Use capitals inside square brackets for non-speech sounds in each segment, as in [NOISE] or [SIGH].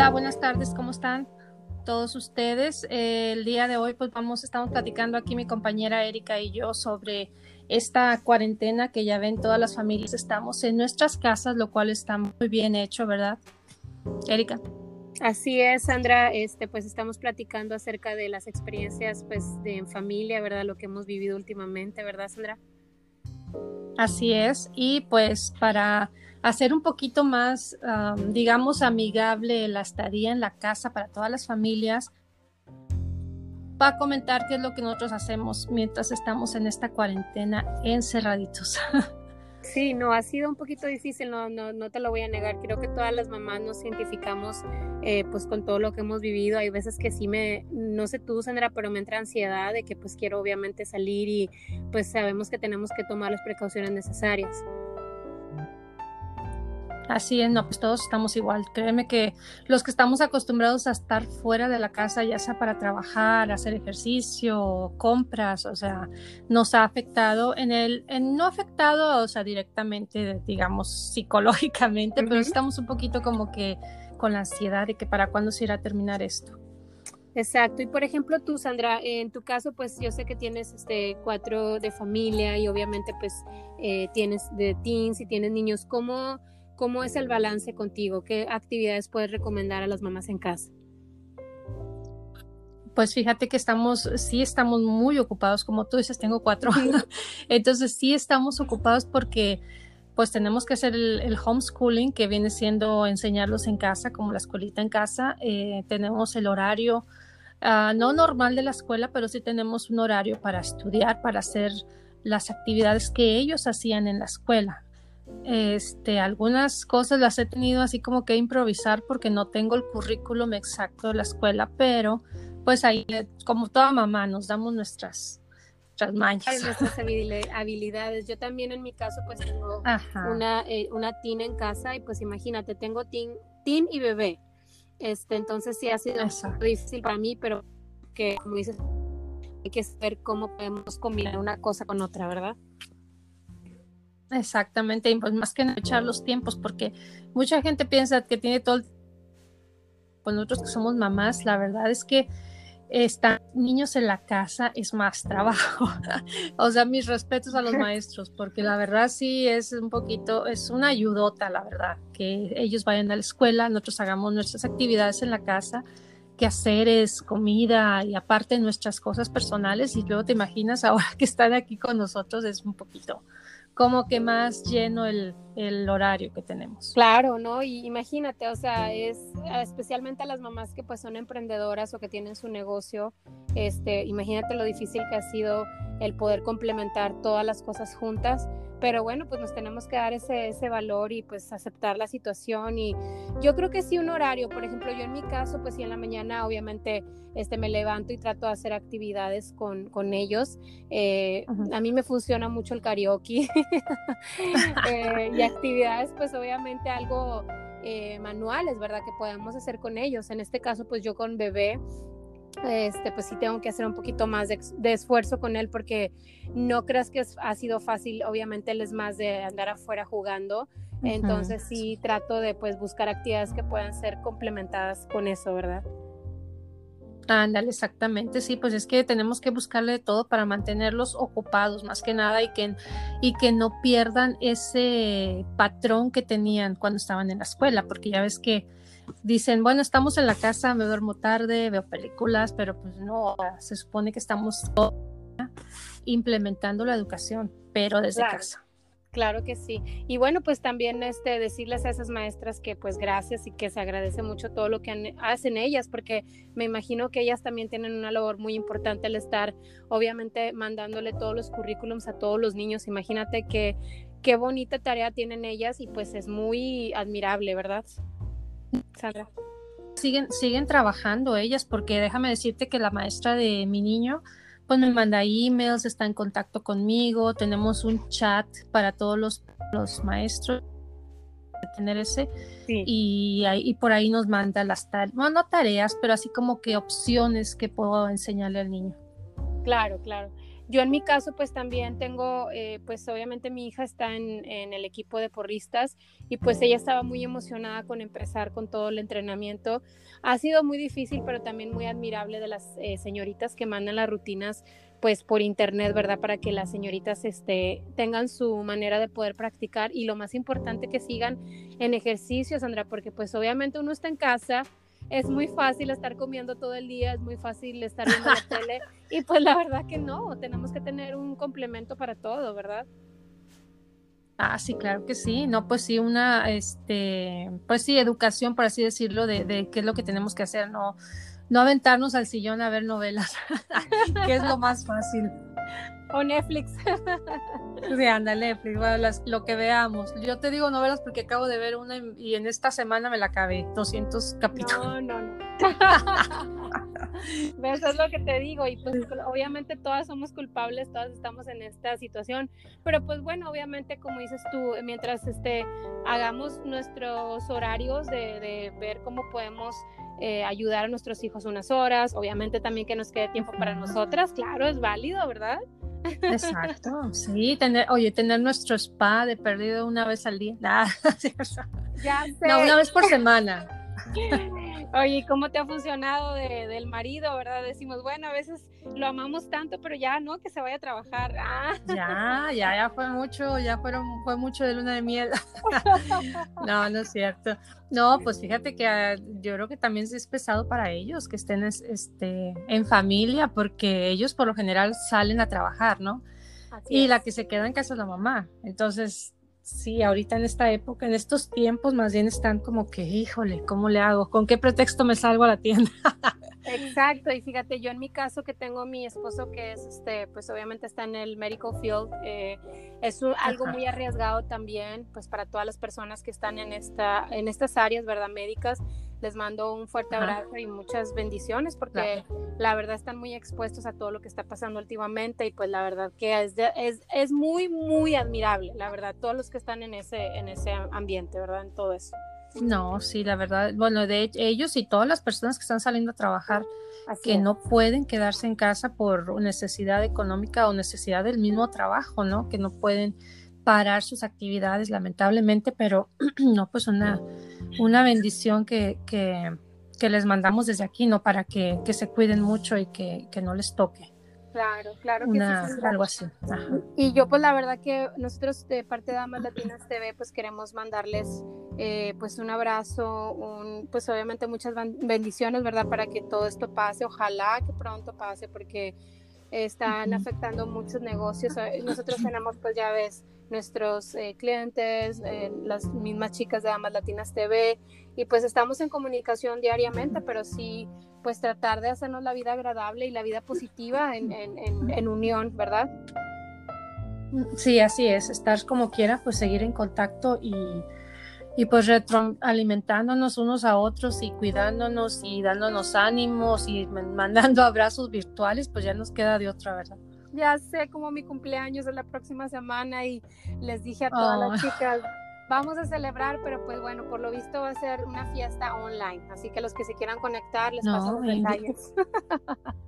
Hola, buenas tardes, ¿cómo están todos ustedes? Eh, el día de hoy, pues vamos, estamos platicando aquí mi compañera Erika y yo sobre esta cuarentena que ya ven todas las familias, estamos en nuestras casas, lo cual está muy bien hecho, ¿verdad? Erika. Así es, Sandra, este, pues estamos platicando acerca de las experiencias pues de en familia, ¿verdad? Lo que hemos vivido últimamente, ¿verdad, Sandra? Así es, y pues para hacer un poquito más, digamos, amigable la estadía en la casa para todas las familias, va a comentar qué es lo que nosotros hacemos mientras estamos en esta cuarentena encerraditos. [LAUGHS] Sí, no, ha sido un poquito difícil, no, no, no te lo voy a negar. Creo que todas las mamás nos identificamos eh, pues con todo lo que hemos vivido. Hay veces que sí me, no sé tú, Sandra, pero me entra ansiedad de que pues quiero obviamente salir y pues sabemos que tenemos que tomar las precauciones necesarias. Así es, no, pues todos estamos igual. Créeme que los que estamos acostumbrados a estar fuera de la casa, ya sea para trabajar, hacer ejercicio, compras, o sea, nos ha afectado en el, en, no afectado, o sea, directamente, digamos, psicológicamente, pero estamos un poquito como que con la ansiedad de que para cuándo se irá a terminar esto. Exacto. Y por ejemplo, tú, Sandra, en tu caso, pues yo sé que tienes este cuatro de familia y obviamente pues eh, tienes de teens y tienes niños. ¿Cómo, ¿Cómo es el balance contigo? ¿Qué actividades puedes recomendar a las mamás en casa? Pues fíjate que estamos, sí estamos muy ocupados, como tú dices, tengo cuatro, [LAUGHS] entonces sí estamos ocupados porque pues tenemos que hacer el, homeschooling, que viene siendo enseñarlos en casa, como la escuelita en casa, eh, tenemos el horario, ah, no normal de la escuela, pero sí tenemos un horario para estudiar, para hacer las actividades que ellos hacían en la escuela. Este, algunas cosas las he tenido así como que improvisar porque no tengo el currículum exacto de la escuela, pero pues ahí, como toda mamá, nos damos nuestras, nuestras mañas. Nuestras habilidades. Yo también en mi caso pues tengo una, eh, una teen en casa y pues imagínate, tengo teen, teen y bebé. Este, entonces sí ha sido difícil para mí, pero que como dices, hay que saber cómo podemos combinar una cosa con otra, ¿verdad? Exactamente, y pues más que no echar los tiempos, porque mucha gente piensa que tiene todo el pues nosotros que somos mamás, la verdad es que están niños en la casa es más [LAUGHS] trabajo. o sea, mis respetos a los [LAUGHS] maestros, porque la verdad sí es un poquito, es una ayudota, la verdad, que ellos vayan a la escuela, nosotros hagamos nuestras actividades en la casa, que hacer es comida y aparte nuestras cosas personales, y luego te imaginas ahora [LAUGHS] que están aquí con nosotros, es un poquito como que más lleno el, el, horario que tenemos. Claro, ¿no? Y imagínate, o sea, es especialmente a las mamás que pues son emprendedoras o que tienen su negocio, este, imagínate lo difícil que ha sido el poder complementar todas las cosas juntas pero bueno, pues nos tenemos que dar ese, ese valor y pues aceptar la situación y yo creo que sí un horario, por ejemplo, yo en mi caso, pues sí en la mañana obviamente este, me levanto y trato de hacer actividades con, con ellos. Eh, a mí me funciona mucho el karaoke [LAUGHS] eh, y actividades pues obviamente algo eh, manuales, ¿verdad? Que podemos hacer con ellos. En este caso, pues yo con bebé este, pues sí tengo que hacer un poquito más de, esfuerzo con él porque no creas que ha sido fácil, obviamente él es más de andar afuera jugando, entonces sí trato de pues buscar actividades que puedan ser complementadas con eso, ¿verdad? Ándale, exactamente, sí, pues es que tenemos que buscarle todo para mantenerlos ocupados más que nada y que, y que no pierdan ese patrón que tenían cuando estaban en la escuela, porque ya ves que dicen, bueno, estamos en la casa, me duermo tarde, veo películas, pero pues no, se supone que estamos implementando la educación, pero desde casa. Claro que sí. Y bueno, pues también este decirles a esas maestras que pues gracias y que se agradece mucho todo lo que hacen ellas, porque me imagino que ellas también tienen una labor muy importante al estar obviamente mandándole todos los currículums a todos los niños. Imagínate que qué bonita tarea tienen ellas y pues es muy admirable, ¿verdad? Sandra. Siguen, siguen trabajando ellas, porque déjame decirte que la maestra de mi niño, pues me manda emails, está en contacto conmigo, tenemos un chat para todos los, los maestros tener ese y, y, por ahí nos manda las tareas, bueno, no tareas, pero así como que opciones que puedo enseñarle al niño. Claro, claro. Yo en mi caso pues también tengo, eh, pues obviamente mi hija está en, en, el equipo de porristas y pues ella estaba muy emocionada con empezar con todo el entrenamiento. Ha sido muy difícil, pero también muy admirable de las eh, señoritas que mandan las rutinas pues por internet, ¿verdad? Para que las señoritas este, tengan su manera de poder practicar y lo más importante que sigan en ejercicio, Sandra, porque pues obviamente uno está en casa, es muy fácil estar comiendo todo el día, es muy fácil estar viendo la [LAUGHS] tele y pues la verdad que no, tenemos que tener un complemento para todo, ¿verdad? Ah, sí, claro que sí. No, pues sí, una, este, pues sí, educación, por así decirlo, de, de qué es lo que tenemos que hacer, no, no aventarnos al sillón a ver novelas, [LAUGHS] que es lo más fácil. O Netflix. [LAUGHS] sí, anda, Netflix, bueno, lo que veamos. Yo te digo novelas porque acabo de ver una y en esta semana me la acabé, 200 capítulos. No, no, no. [LAUGHS] Eso es lo que te digo y pues obviamente todas somos culpables, todas estamos en esta situación, pero pues bueno, obviamente como dices tú, mientras este, hagamos nuestros horarios de, de ver cómo podemos eh, ayudar a nuestros hijos unas horas, obviamente también que nos quede tiempo para nosotras, claro, es válido, ¿verdad? Exacto, sí, tener, oye, tener nuestro spa de perdido una vez al día, [LAUGHS] ya sé. No, una vez por semana. [LAUGHS] Oye, ¿cómo te ha funcionado de, del marido, verdad? Decimos, bueno, a veces lo amamos tanto, pero ya no, que se vaya a trabajar. Ah. Ya, ya, ya fue mucho, ya fueron, fue mucho de luna de miel. [LAUGHS] no, no es cierto. No, pues fíjate que ah, yo creo que también es pesado para ellos que estén este, en familia, porque ellos por lo general salen a trabajar, ¿no? y la que se queda en casa es la mamá. Entonces, sí, ahorita en esta época, en estos tiempos, más bien están como que, híjole, ¿cómo le hago? ¿Con qué pretexto me salgo a la tienda? [LAUGHS] Exacto, y fíjate, yo en mi caso que tengo mi esposo que es, este, pues obviamente está en el medical field, eh, es algo muy arriesgado también, pues para todas las personas que están en, esta, en estas áreas, ¿verdad? Médicas, les mando un fuerte abrazo y muchas bendiciones porque la verdad están muy expuestos a todo lo que está pasando últimamente y pues la verdad que es, es, es muy, muy admirable, la verdad, todos los que están en ese, en ese ambiente, ¿verdad? En todo eso. No, sí, la verdad, bueno, de ellos y todas las personas que están saliendo a trabajar, que no pueden quedarse en casa por necesidad económica o necesidad del mismo trabajo, ¿no? Que no pueden parar sus actividades, lamentablemente, pero [CLEARS THROAT] no, pues una, una bendición que, que, les mandamos desde aquí, ¿no? Para que, que se cuiden mucho y que, que no les toque. Claro, claro que sí. Algo así. Y yo pues la verdad que nosotros de parte de Damas Latinas TV pues queremos mandarles eh, pues un abrazo, un, pues obviamente muchas bendiciones, ¿verdad? Para que todo esto pase, ojalá que pronto pase porque están afectando muchos negocios. Nosotros tenemos pues ya ves nuestros eh, clientes, eh, las mismas chicas de Damas Latinas TV, y pues estamos en comunicación diariamente, pero sí, pues tratar de hacernos la vida agradable y la vida positiva en, en, unión, ¿verdad? Sí, así es, estar como quiera, pues seguir en contacto y, y pues retroalimentándonos unos a otros y cuidándonos y dándonos ánimos y mandando abrazos virtuales, pues ya nos queda de otra, ¿verdad? Ya sé como mi cumpleaños es la próxima semana y les dije a todas las chicas, vamos a celebrar, pero pues bueno, por lo visto va a ser una fiesta online, así que los que se quieran conectar les paso los detalles. [LAUGHS]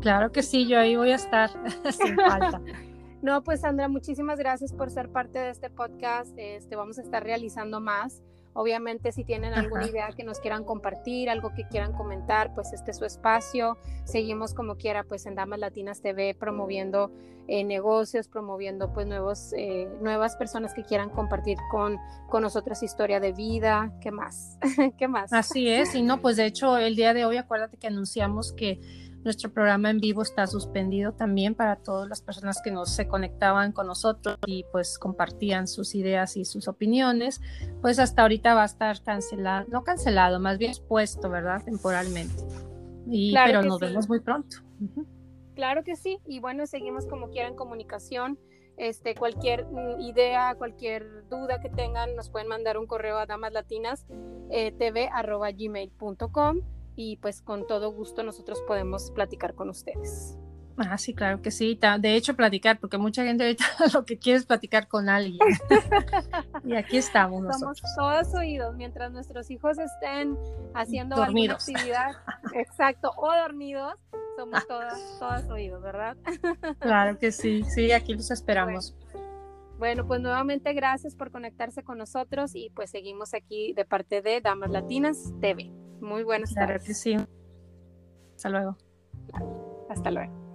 Claro que sí, yo ahí voy a estar [LAUGHS] sin falta. [LAUGHS] No, pues Sandra, muchísimas gracias por ser parte de este podcast. Este, vamos a estar realizando más. Obviamente, si tienen alguna idea que nos quieran compartir, algo que quieran comentar, pues este es su espacio. Seguimos como quiera, pues en Damas Latinas TV promoviendo eh, negocios, promoviendo pues nuevos, eh, nuevas personas que quieran compartir con, con nosotros historia de vida. ¿Qué más? [LAUGHS] ¿Qué más? Así es, y no, pues de hecho el día de hoy acuérdate que anunciamos que nuestro programa en vivo está suspendido también para todas las personas que no se conectaban con nosotros y pues compartían sus ideas y sus opiniones. Pues hasta ahorita va a estar cancelado, no cancelado, más bien expuesto, ¿verdad? Temporalmente. Y, pero nos vemos muy pronto. Claro que sí. Y bueno, seguimos como quieran en comunicación. Este, cualquier mm, idea, cualquier duda que tengan, nos pueden mandar un correo a damaslatinas.tv@gmail.com eh, y pues con todo gusto nosotros podemos platicar con ustedes. Ah, sí, claro que sí. De hecho, platicar, porque mucha gente ahorita [LAUGHS] lo que quiere es platicar con alguien. y aquí estamos nosotros. Somos todos oídos mientras nuestros hijos estén haciendo alguna actividad, [LAUGHS] exacto, o dormidos, somos todas, todas oídos, ¿verdad? Claro que sí, sí, aquí los esperamos. Bueno. pues nuevamente gracias por conectarse con nosotros y pues seguimos aquí de parte de Damas Latinas TV. Muy buenas claro tardes. Que sí. Hasta luego. Hasta luego.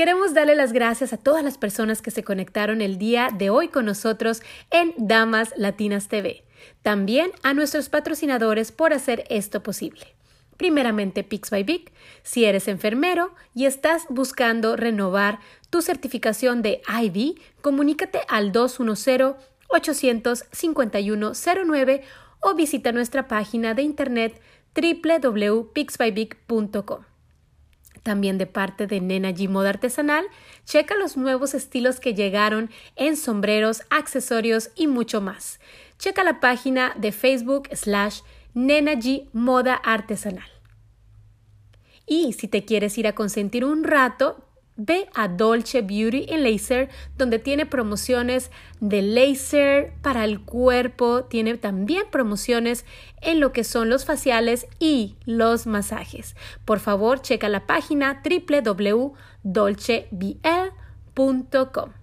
Queremos darle las gracias a todas las personas que se conectaron el día de hoy con nosotros en Damas Latinas TV. También a nuestros patrocinadores por hacer esto posible. Primeramente, Pix by Big. Si eres enfermero y estás buscando renovar tu certificación de IV, comunícate al 210-851-09 o visita nuestra página de internet www.pixbybig.com. También de parte de Nena G Moda Artesanal, checa los nuevos estilos que llegaron en sombreros, accesorios y mucho más. Checa la página de Facebook slash Nena G Moda Artesanal. Y si te quieres ir a consentir un rato, Ve a Dolce Beauty en Laser, donde tiene promociones de laser para el cuerpo, tiene también promociones en lo que son los faciales y los masajes. Por favor, checa la página www.dolcebl.com.